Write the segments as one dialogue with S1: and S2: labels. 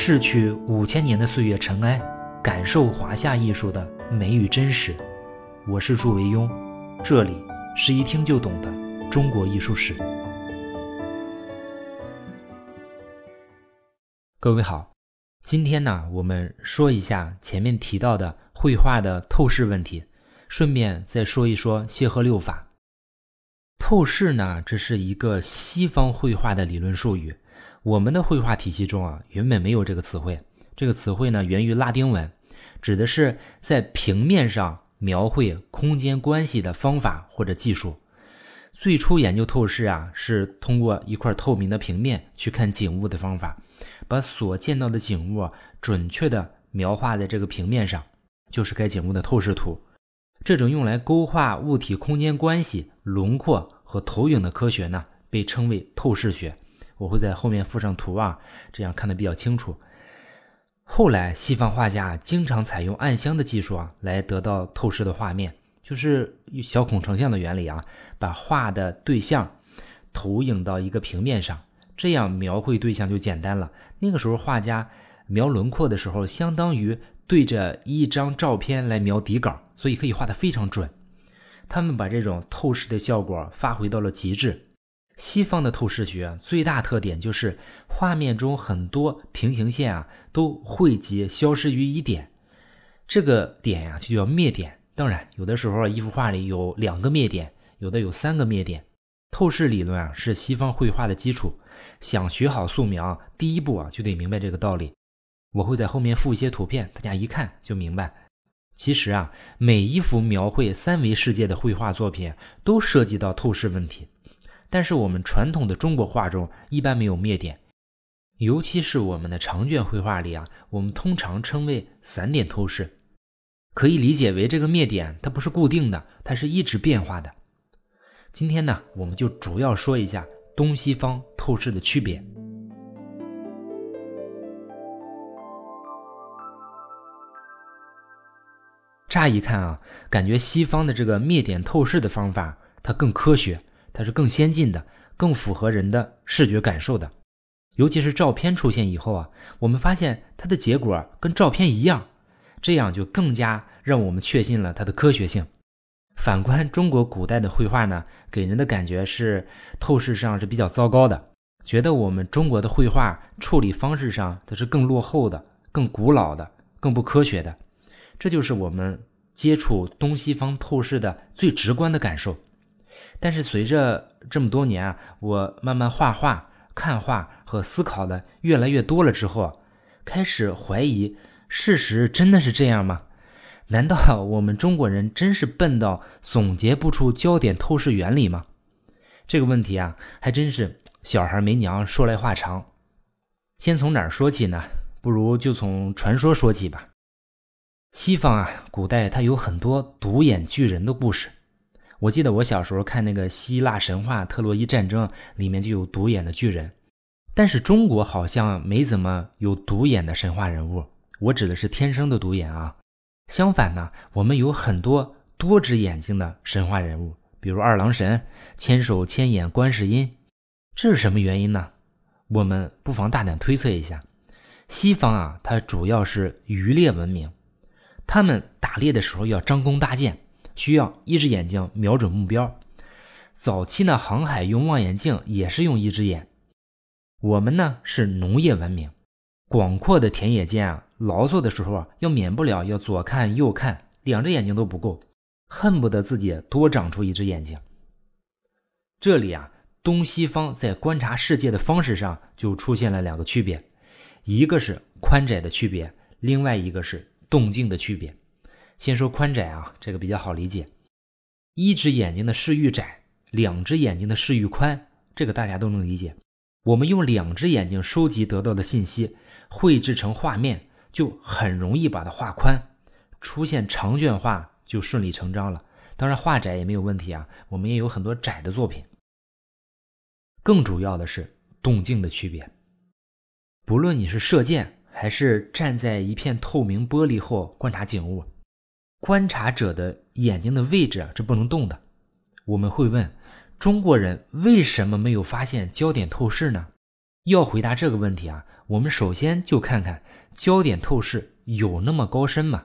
S1: 逝去五千年的岁月尘埃，感受华夏艺术的美与真实。我是祝维庸，这里是一听就懂的中国艺术史。各位好，今天呢，我们说一下前面提到的绘画的透视问题，顺便再说一说谢赫六法。透视呢，这是一个西方绘画的理论术语。我们的绘画体系中啊，原本没有这个词汇。这个词汇呢，源于拉丁文，指的是在平面上描绘空间关系的方法或者技术。最初研究透视啊，是通过一块透明的平面去看景物的方法，把所见到的景物准确的描画在这个平面上，就是该景物的透视图。这种用来勾画物体空间关系、轮廓和投影的科学呢，被称为透视学。我会在后面附上图啊，这样看得比较清楚。后来，西方画家经常采用暗箱的技术啊，来得到透视的画面，就是小孔成像的原理啊，把画的对象投影到一个平面上，这样描绘对象就简单了。那个时候，画家描轮廓的时候，相当于对着一张照片来描底稿，所以可以画得非常准。他们把这种透视的效果发挥到了极致。西方的透视学最大特点就是画面中很多平行线啊都汇集消失于一点，这个点呀就叫灭点。当然，有的时候一幅画里有两个灭点，有的有三个灭点。透视理论啊是西方绘画的基础，想学好素描，第一步啊就得明白这个道理。我会在后面附一些图片，大家一看就明白。其实啊，每一幅描绘三维世界的绘画作品都涉及到透视问题。但是我们传统的中国画中一般没有灭点，尤其是我们的长卷绘画里啊，我们通常称为散点透视，可以理解为这个灭点它不是固定的，它是一直变化的。今天呢，我们就主要说一下东西方透视的区别。乍一看啊，感觉西方的这个灭点透视的方法它更科学。它是更先进的，更符合人的视觉感受的。尤其是照片出现以后啊，我们发现它的结果跟照片一样，这样就更加让我们确信了它的科学性。反观中国古代的绘画呢，给人的感觉是透视上是比较糟糕的，觉得我们中国的绘画处理方式上它是更落后的、更古老的、更不科学的。这就是我们接触东西方透视的最直观的感受。但是随着这么多年啊，我慢慢画画、看画和思考的越来越多了之后，开始怀疑：事实真的是这样吗？难道我们中国人真是笨到总结不出焦点透视原理吗？这个问题啊，还真是小孩没娘，说来话长。先从哪儿说起呢？不如就从传说说起吧。西方啊，古代它有很多独眼巨人的故事。我记得我小时候看那个希腊神话《特洛伊战争》，里面就有独眼的巨人，但是中国好像没怎么有独眼的神话人物。我指的是天生的独眼啊。相反呢，我们有很多多只眼睛的神话人物，比如二郎神、千手千眼观世音。这是什么原因呢？我们不妨大胆推测一下：西方啊，它主要是渔猎文明，他们打猎的时候要张弓搭箭。需要一只眼睛瞄准目标。早期呢，航海用望远镜也是用一只眼。我们呢是农业文明，广阔的田野间啊，劳作的时候啊，要免不了要左看右看，两只眼睛都不够，恨不得自己多长出一只眼睛。这里啊，东西方在观察世界的方式上就出现了两个区别，一个是宽窄的区别，另外一个是动静的区别。先说宽窄啊，这个比较好理解。一只眼睛的视域窄，两只眼睛的视域宽，这个大家都能理解。我们用两只眼睛收集得到的信息，绘制成画面，就很容易把它画宽，出现长卷画就顺理成章了。当然画窄也没有问题啊，我们也有很多窄的作品。更主要的是动静的区别，不论你是射箭，还是站在一片透明玻璃后观察景物。观察者的眼睛的位置啊，是不能动的。我们会问，中国人为什么没有发现焦点透视呢？要回答这个问题啊，我们首先就看看焦点透视有那么高深吗？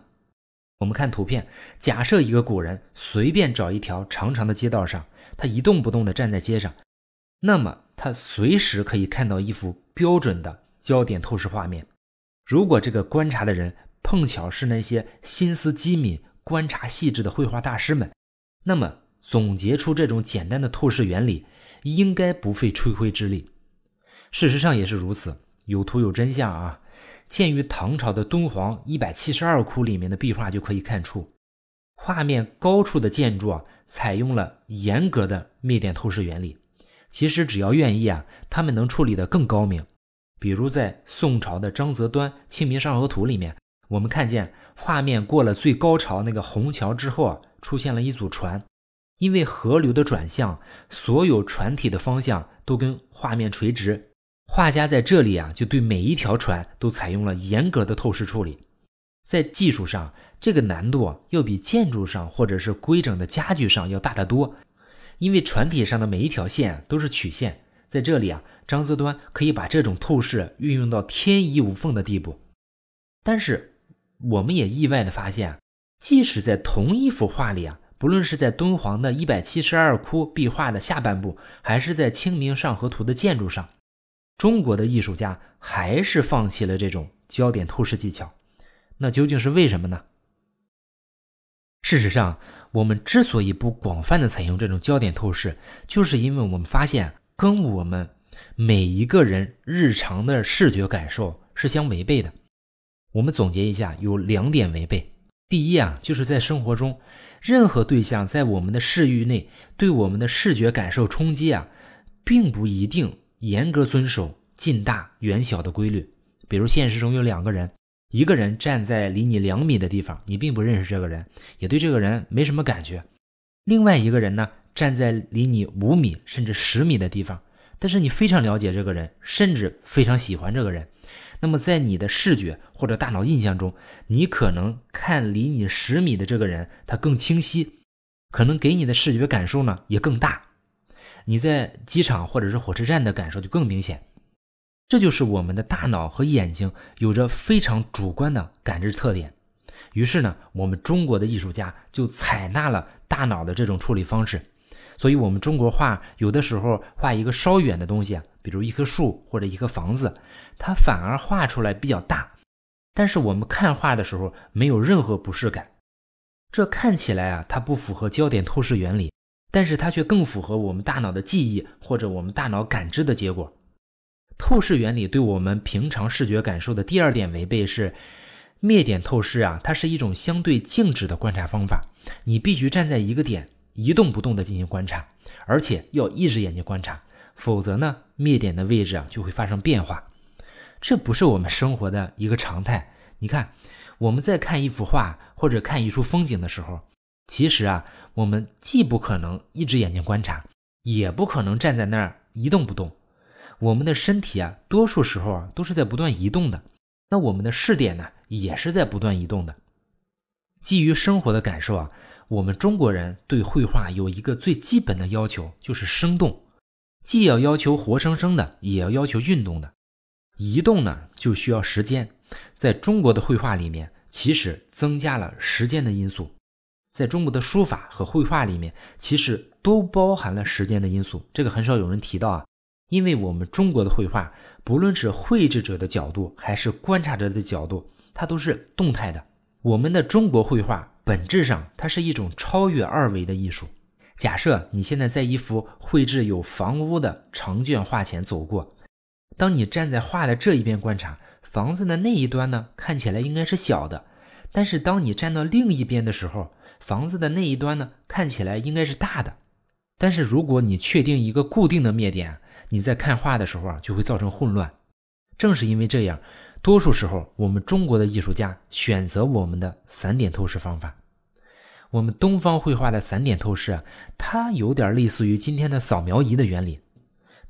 S1: 我们看图片，假设一个古人随便找一条长长的街道上，他一动不动地站在街上，那么他随时可以看到一幅标准的焦点透视画面。如果这个观察的人碰巧是那些心思机敏、观察细致的绘画大师们，那么总结出这种简单的透视原理，应该不费吹灰之力。事实上也是如此，有图有真相啊！鉴于唐朝的敦煌一百七十二窟里面的壁画就可以看出，画面高处的建筑啊，采用了严格的灭点透视原理。其实只要愿意啊，他们能处理得更高明。比如在宋朝的张择端《清明上河图》里面，我们看见画面过了最高潮那个虹桥之后啊，出现了一组船，因为河流的转向，所有船体的方向都跟画面垂直。画家在这里啊，就对每一条船都采用了严格的透视处理。在技术上，这个难度啊，要比建筑上或者是规整的家具上要大得多。因为船体上的每一条线都是曲线，在这里啊，张择端可以把这种透视运用到天衣无缝的地步。但是，我们也意外的发现，即使在同一幅画里啊，不论是在敦煌的一百七十二窟壁画的下半部，还是在《清明上河图》的建筑上。中国的艺术家还是放弃了这种焦点透视技巧，那究竟是为什么呢？事实上，我们之所以不广泛的采用这种焦点透视，就是因为我们发现跟我们每一个人日常的视觉感受是相违背的。我们总结一下，有两点违背。第一啊，就是在生活中，任何对象在我们的视域内对我们的视觉感受冲击啊，并不一定。严格遵守近大远小的规律，比如现实中有两个人，一个人站在离你两米的地方，你并不认识这个人，也对这个人没什么感觉；另外一个人呢，站在离你五米甚至十米的地方，但是你非常了解这个人，甚至非常喜欢这个人。那么在你的视觉或者大脑印象中，你可能看离你十米的这个人，他更清晰，可能给你的视觉感受呢也更大。你在机场或者是火车站的感受就更明显，这就是我们的大脑和眼睛有着非常主观的感知特点。于是呢，我们中国的艺术家就采纳了大脑的这种处理方式，所以，我们中国画有的时候画一个稍远的东西，比如一棵树或者一个房子，它反而画出来比较大，但是我们看画的时候没有任何不适感。这看起来啊，它不符合焦点透视原理。但是它却更符合我们大脑的记忆或者我们大脑感知的结果。透视原理对我们平常视觉感受的第二点违背是，灭点透视啊，它是一种相对静止的观察方法。你必须站在一个点一动不动地进行观察，而且要一只眼睛观察，否则呢，灭点的位置啊就会发生变化。这不是我们生活的一个常态。你看，我们在看一幅画或者看一处风景的时候。其实啊，我们既不可能一只眼睛观察，也不可能站在那儿一动不动。我们的身体啊，多数时候啊都是在不断移动的。那我们的视点呢，也是在不断移动的。基于生活的感受啊，我们中国人对绘画有一个最基本的要求，就是生动。既要要求活生生的，也要要求运动的。移动呢，就需要时间。在中国的绘画里面，其实增加了时间的因素。在中国的书法和绘画里面，其实都包含了时间的因素，这个很少有人提到啊。因为我们中国的绘画，不论是绘制者的角度还是观察者的角度，它都是动态的。我们的中国绘画本质上，它是一种超越二维的艺术。假设你现在在一幅绘制有房屋的长卷画前走过，当你站在画的这一边观察，房子的那一端呢，看起来应该是小的，但是当你站到另一边的时候，房子的那一端呢，看起来应该是大的，但是如果你确定一个固定的灭点，你在看画的时候啊，就会造成混乱。正是因为这样，多数时候我们中国的艺术家选择我们的散点透视方法。我们东方绘画的散点透视啊，它有点类似于今天的扫描仪的原理。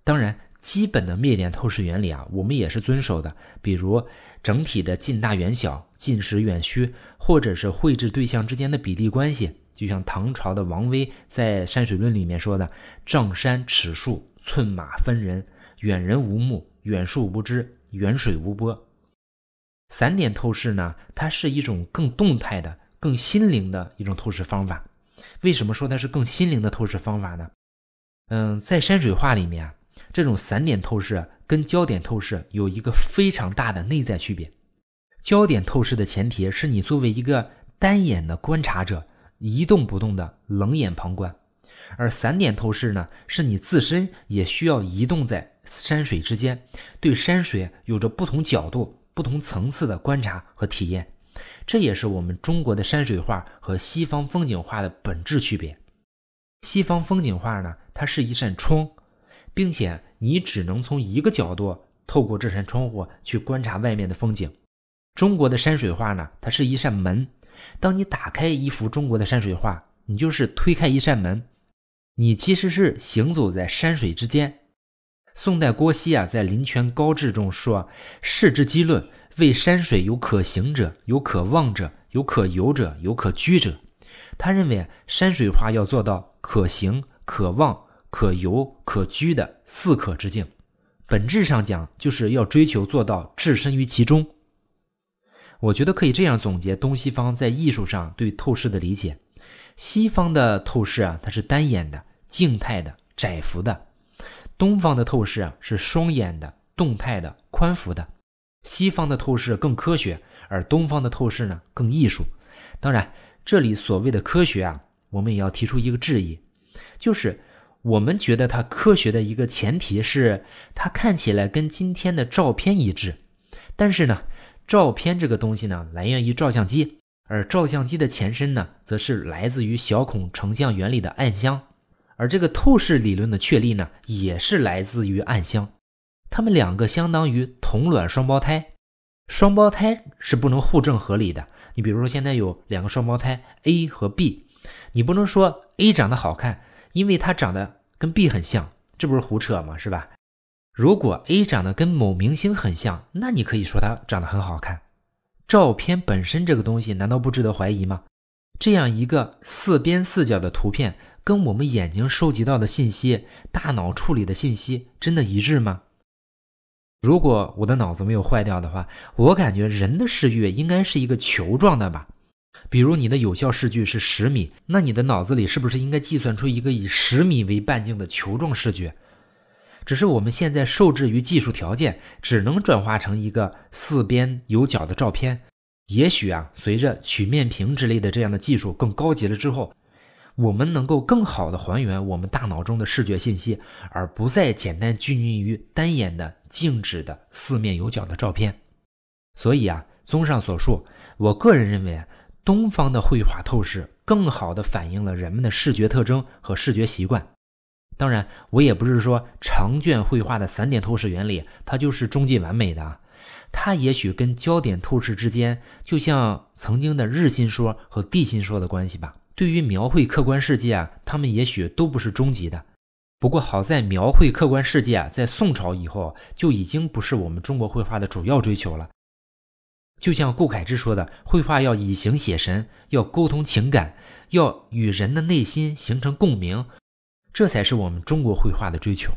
S1: 当然。基本的灭点透视原理啊，我们也是遵守的。比如整体的近大远小、近实远虚，或者是绘制对象之间的比例关系。就像唐朝的王维在《山水论》里面说的：“丈山尺树，寸马分人，远人无目，远树无枝，远水无波。散点透视呢，它是一种更动态的、更心灵的一种透视方法。为什么说它是更心灵的透视方法呢？嗯，在山水画里面啊，这种散点透视跟焦点透视有一个非常大的内在区别。焦点透视的前提是你作为一个单眼的观察者，一动不动的冷眼旁观；而散点透视呢，是你自身也需要移动在山水之间，对山水有着不同角度。不同层次的观察和体验，这也是我们中国的山水画和西方风景画的本质区别。西方风景画呢，它是一扇窗，并且你只能从一个角度透过这扇窗户去观察外面的风景。中国的山水画呢，它是一扇门。当你打开一幅中国的山水画，你就是推开一扇门，你其实是行走在山水之间。宋代郭熙啊，在《临泉高志》中说：“世之基论，为山水有可行者，有可望者，有可游者，有可居者。”他认为山水画要做到可行、可望、可游、可居的四可之境。本质上讲，就是要追求做到置身于其中。我觉得可以这样总结东西方在艺术上对透视的理解：西方的透视啊，它是单眼的、静态的、窄幅的。东方的透视啊是双眼的、动态的、宽幅的；西方的透视更科学，而东方的透视呢更艺术。当然，这里所谓的科学啊，我们也要提出一个质疑，就是我们觉得它科学的一个前提是它看起来跟今天的照片一致。但是呢，照片这个东西呢来源于照相机，而照相机的前身呢则是来自于小孔成像原理的暗箱。而这个透视理论的确立呢，也是来自于暗箱。它们两个相当于同卵双胞胎，双胞胎是不能互证合理的。你比如说，现在有两个双胞胎 A 和 B，你不能说 A 长得好看，因为它长得跟 B 很像，这不是胡扯吗？是吧？如果 A 长得跟某明星很像，那你可以说他长得很好看。照片本身这个东西，难道不值得怀疑吗？这样一个四边四角的图片。跟我们眼睛收集到的信息、大脑处理的信息真的一致吗？如果我的脑子没有坏掉的话，我感觉人的视域应该是一个球状的吧。比如你的有效视距是十米，那你的脑子里是不是应该计算出一个以十米为半径的球状视觉？只是我们现在受制于技术条件，只能转化成一个四边有角的照片。也许啊，随着曲面屏之类的这样的技术更高级了之后。我们能够更好的还原我们大脑中的视觉信息，而不再简单拘泥于单眼的静止的四面有角的照片。所以啊，综上所述，我个人认为，东方的绘画透视更好的反映了人们的视觉特征和视觉习惯。当然，我也不是说长卷绘画的散点透视原理它就是终极完美的，它也许跟焦点透视之间，就像曾经的日心说和地心说的关系吧。对于描绘客观世界啊，他们也许都不是终极的。不过好在描绘客观世界啊，在宋朝以后就已经不是我们中国绘画的主要追求了。就像顾恺之说的，绘画要以形写神，要沟通情感，要与人的内心形成共鸣，这才是我们中国绘画的追求。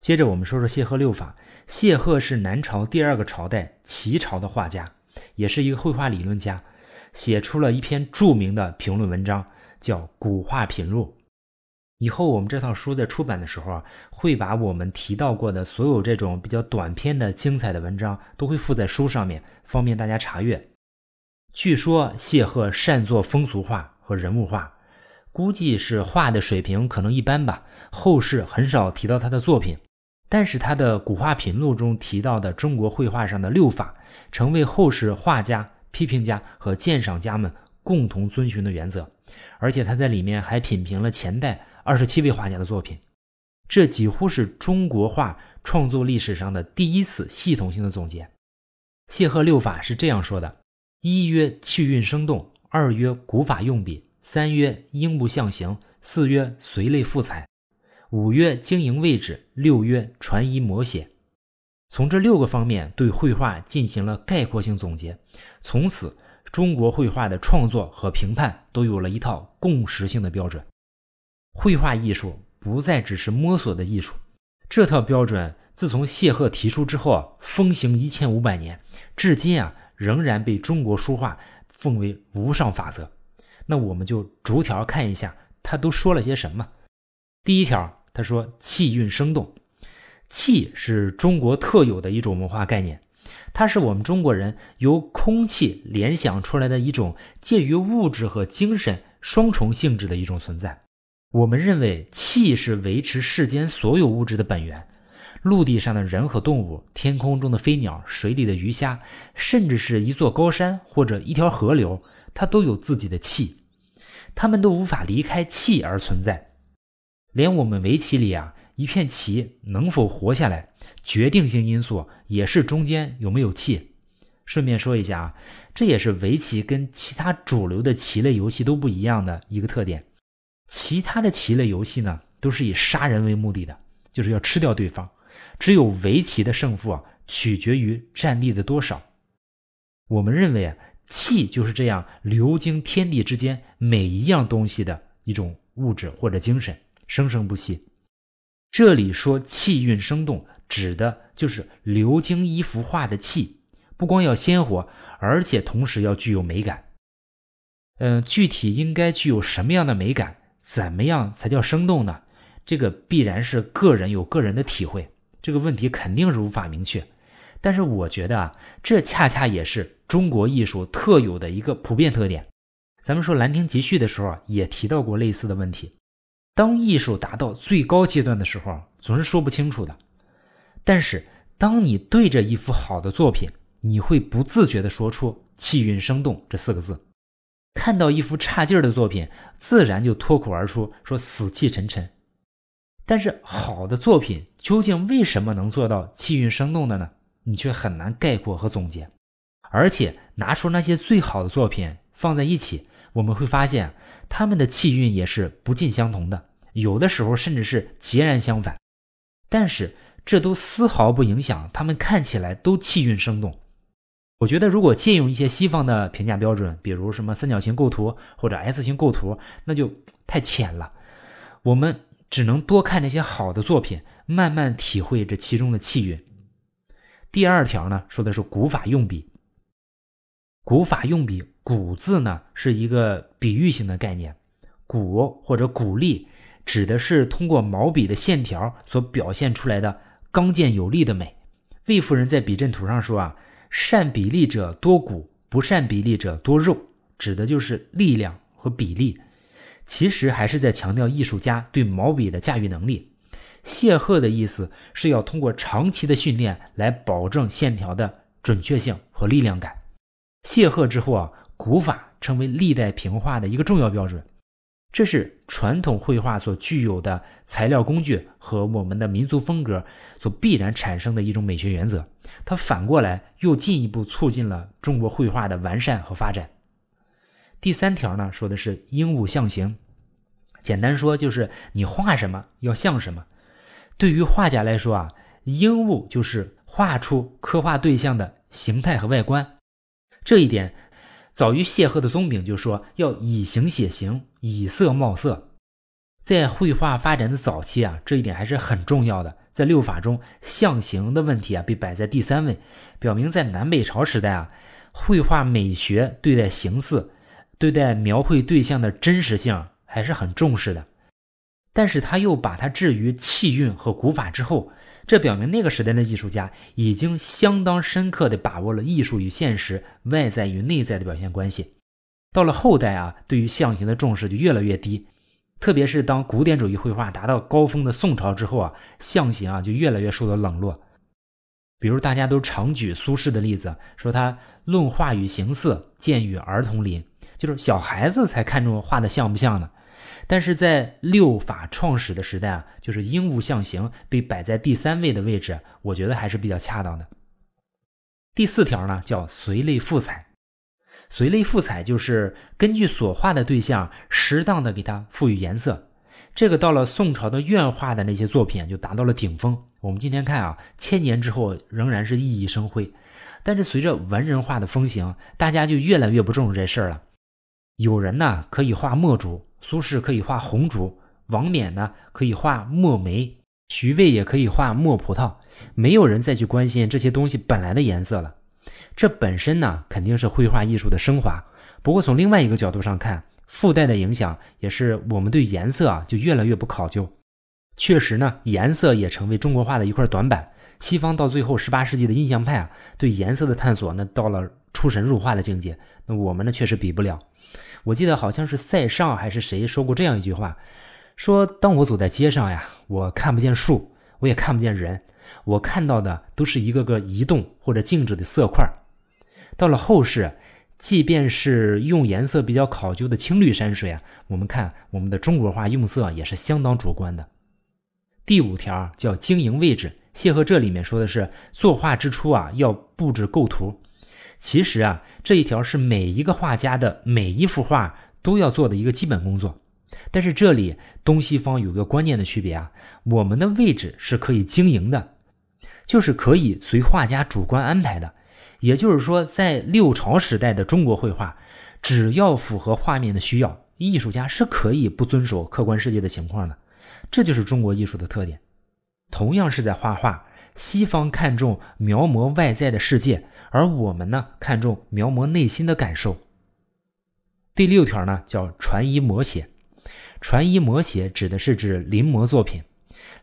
S1: 接着我们说说谢赫六法。谢赫是南朝第二个朝代齐朝的画家，也是一个绘画理论家，写出了一篇著名的评论文章，叫《古画品录》。以后我们这套书在出版的时候啊，会把我们提到过的所有这种比较短篇的精彩的文章都会附在书上面，方便大家查阅。据说谢赫善作风俗画和人物画，估计是画的水平可能一般吧，后世很少提到他的作品。但是他的《古画品录》中提到的中国绘画上的六法，成为后世画家、批评家和鉴赏家们共同遵循的原则。而且他在里面还品评了前代二十七位画家的作品，这几乎是中国画创作历史上的第一次系统性的总结。谢赫六法是这样说的：一曰气韵生动，二曰古法用笔，三曰应物象形，四曰随类赋彩。五曰经营位置，六曰传遗摹写。从这六个方面对绘画进行了概括性总结，从此中国绘画的创作和评判都有了一套共识性的标准。绘画艺术不再只是摸索的艺术，这套标准自从谢赫提出之后啊，风行一千五百年，至今啊仍然被中国书画奉为无上法则。那我们就逐条看一下，他都说了些什么。第一条，他说气韵生动，气是中国特有的一种文化概念。它是我们中国人由空气联想出来的一种介于物质和精神双重性质的一种存在。我们认为气是维持世间所有物质的本源，陆地上的人和动物，天空中的飞鸟，水里的鱼虾，甚至是一座高山或者一条河流，它都有自己的气，它们都无法离开气而存在。连我们围棋里啊。一片棋能否活下来，决定性因素也是中间有没有气。顺便说一下啊，这也是围棋跟其他主流的棋类游戏都不一样的一个特点。其他的棋类游戏呢，都是以杀人为目的的，就是要吃掉对方。只有围棋的胜负啊，取决于战力的多少。我们认为啊，气就是这样流经天地之间每一样东西的一种物质或者精神，生生不息。这里说气韵生动，指的就是流经一幅画的气，不光要鲜活，而且同时要具有美感。嗯，具体应该具有什么样的美感？怎么样才叫生动呢？这个必然是个人有个人的体会，这个问题肯定是无法明确。但是我觉得啊，这恰恰也是中国艺术特有的一个普遍特点。咱们说《兰亭集序》的时候，也提到过类似的问题。当艺术达到最高阶段的时候，总是说不清楚的。但是，当你对着一幅好的作品，你会不自觉地说出“气韵生动”这四个字；看到一幅差劲儿的作品，自然就脱口而出说“死气沉沉”。但是，好的作品究竟为什么能做到气韵生动的呢？你却很难概括和总结。而且，拿出那些最好的作品放在一起。我们会发现，他们的气韵也是不尽相同的，有的时候甚至是截然相反。但是这都丝毫不影响他们看起来都气韵生动。我觉得，如果借用一些西方的评价标准，比如什么三角形构图或者 S 型构图，那就太浅了。我们只能多看那些好的作品，慢慢体会这其中的气韵。第二条呢，说的是古法用笔。古法用笔，古字呢是一个比喻性的概念，鼓或者古力指的是通过毛笔的线条所表现出来的刚健有力的美。魏夫人在笔阵图上说啊，善比例者多骨，不善比例者多肉，指的就是力量和比例。其实还是在强调艺术家对毛笔的驾驭能力。谢赫的意思是要通过长期的训练来保证线条的准确性和力量感。谢赫之后啊，古法成为历代评画的一个重要标准，这是传统绘画所具有的材料工具和我们的民族风格所必然产生的一种美学原则。它反过来又进一步促进了中国绘画的完善和发展。第三条呢，说的是应物象形，简单说就是你画什么要像什么。对于画家来说啊，应物就是画出刻画对象的形态和外观。这一点，早于谢赫的宗炳就说要以形写形，以色貌色。在绘画发展的早期啊，这一点还是很重要的。在六法中，象形的问题啊被摆在第三位，表明在南北朝时代啊，绘画美学对待形似、对待描绘对象的真实性还是很重视的。但是他又把它置于气韵和古法之后。这表明那个时代的艺术家已经相当深刻地把握了艺术与现实、外在与内在的表现关系。到了后代啊，对于象形的重视就越来越低，特别是当古典主义绘画达到高峰的宋朝之后啊，象形啊就越来越受到冷落。比如大家都常举苏轼的例子，说他论画与形似，见与儿童邻，就是小孩子才看重画的像不像呢。但是在六法创始的时代啊，就是应物象形被摆在第三位的位置，我觉得还是比较恰当的。第四条呢叫随类赋彩，随类赋彩就是根据所画的对象，适当的给它赋予颜色。这个到了宋朝的院画的那些作品就达到了顶峰。我们今天看啊，千年之后仍然是熠熠生辉。但是随着文人画的风行，大家就越来越不重视这事儿了。有人呢可以画墨竹，苏轼可以画红竹，王冕呢可以画墨梅，徐渭也可以画墨葡萄，没有人再去关心这些东西本来的颜色了。这本身呢肯定是绘画艺术的升华。不过从另外一个角度上看，附带的影响也是我们对颜色啊就越来越不考究。确实呢，颜色也成为中国画的一块短板。西方到最后十八世纪的印象派啊，对颜色的探索呢到了出神入化的境界。那我们呢确实比不了。我记得好像是塞尚还是谁说过这样一句话，说当我走在街上呀，我看不见树，我也看不见人，我看到的都是一个个移动或者静止的色块。到了后世，即便是用颜色比较考究的青绿山水啊，我们看我们的中国画用色也是相当主观的。第五条叫经营位置，谢赫这里面说的是作画之初啊要布置构图。其实啊，这一条是每一个画家的每一幅画都要做的一个基本工作。但是这里东西方有个关键的区别啊，我们的位置是可以经营的，就是可以随画家主观安排的。也就是说，在六朝时代的中国绘画，只要符合画面的需要，艺术家是可以不遵守客观世界的情况的。这就是中国艺术的特点。同样是在画画，西方看重描摹外在的世界。而我们呢，看重描摹内心的感受。第六条呢，叫传遗摹写。传遗摹写指的是指临摹作品，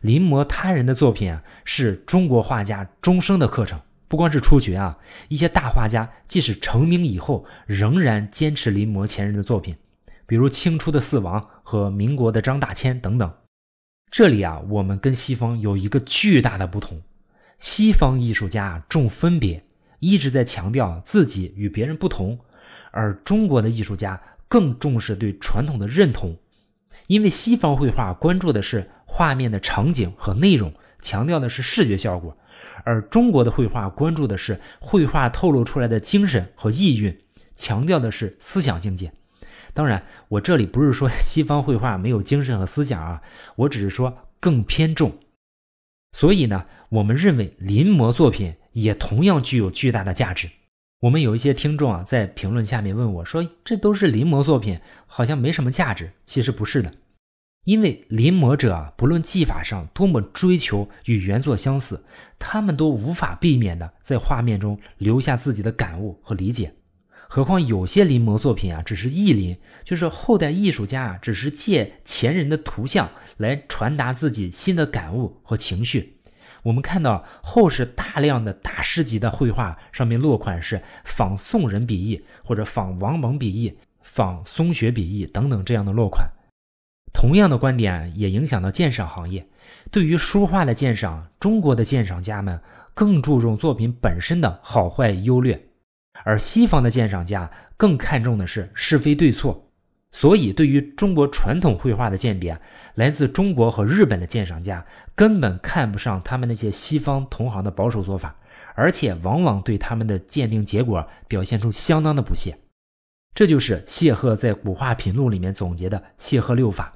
S1: 临摹他人的作品啊，是中国画家终生的课程。不光是初学啊，一些大画家即使成名以后，仍然坚持临摹前人的作品，比如清初的四王和民国的张大千等等。这里啊，我们跟西方有一个巨大的不同：西方艺术家重分别。一直在强调自己与别人不同，而中国的艺术家更重视对传统的认同，因为西方绘画关注的是画面的场景和内容，强调的是视觉效果，而中国的绘画关注的是绘画透露出来的精神和意蕴，强调的是思想境界。当然，我这里不是说 西方绘画没有精神和思想啊，我只是说更偏重。所以呢，我们认为临摹作品。也同样具有巨大的价值。我们有一些听众啊，在评论下面问我说：“这都是临摹作品，好像没什么价值。”其实不是的，因为临摹者啊，不论技法上多么追求与原作相似，他们都无法避免的在画面中留下自己的感悟和理解。何况有些临摹作品啊，只是意临，就是后代艺术家啊，只是借前人的图像来传达自己新的感悟和情绪。我们看到后世大量的大师级的绘画，上面落款是仿宋人笔意，或者仿王蒙笔意，仿松学笔意等等这样的落款。同样的观点也影响到鉴赏行业。对于书画的鉴赏，中国的鉴赏家们更注重作品本身的好坏优劣，而西方的鉴赏家更看重的是是非对错。所以，对于中国传统绘画的鉴别，来自中国和日本的鉴赏家根本看不上他们那些西方同行的保守做法，而且往往对他们的鉴定结果表现出相当的不屑。这就是谢赫在《古画品录》里面总结的谢赫六法。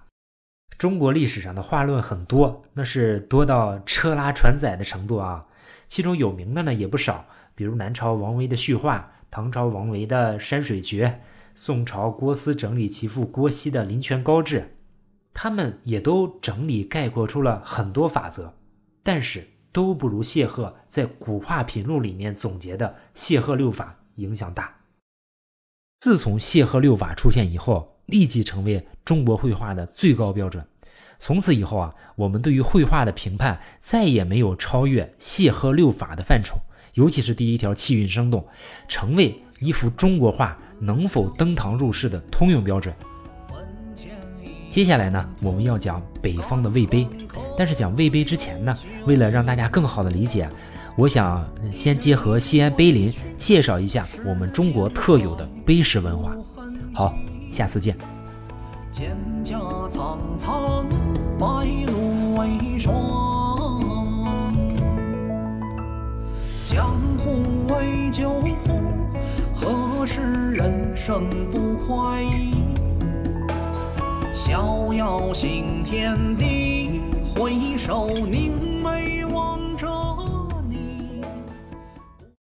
S1: 中国历史上的画论很多，那是多到车拉船载的程度啊。其中有名的呢也不少，比如南朝王维的序画，唐朝王维的山水诀。宋朝郭思整理其父郭熙的《林泉高志》，他们也都整理概括出了很多法则，但是都不如谢赫在《古画品录》里面总结的谢赫六法影响大。自从谢赫六法出现以后，立即成为中国绘画的最高标准。从此以后啊，我们对于绘画的评判再也没有超越谢赫六法的范畴，尤其是第一条气韵生动，成为一幅中国画。能否登堂入室的通用标准？接下来呢，我们要讲北方的魏碑。但是讲魏碑之前呢，为了让大家更好的理解，我想先结合西安碑林，介绍一下我们中国特有的碑石文化。好，下次见。蒹葭苍苍，白露为霜。江湖为酒。何时人生不快意？逍遥行天地，回首凝眉望着。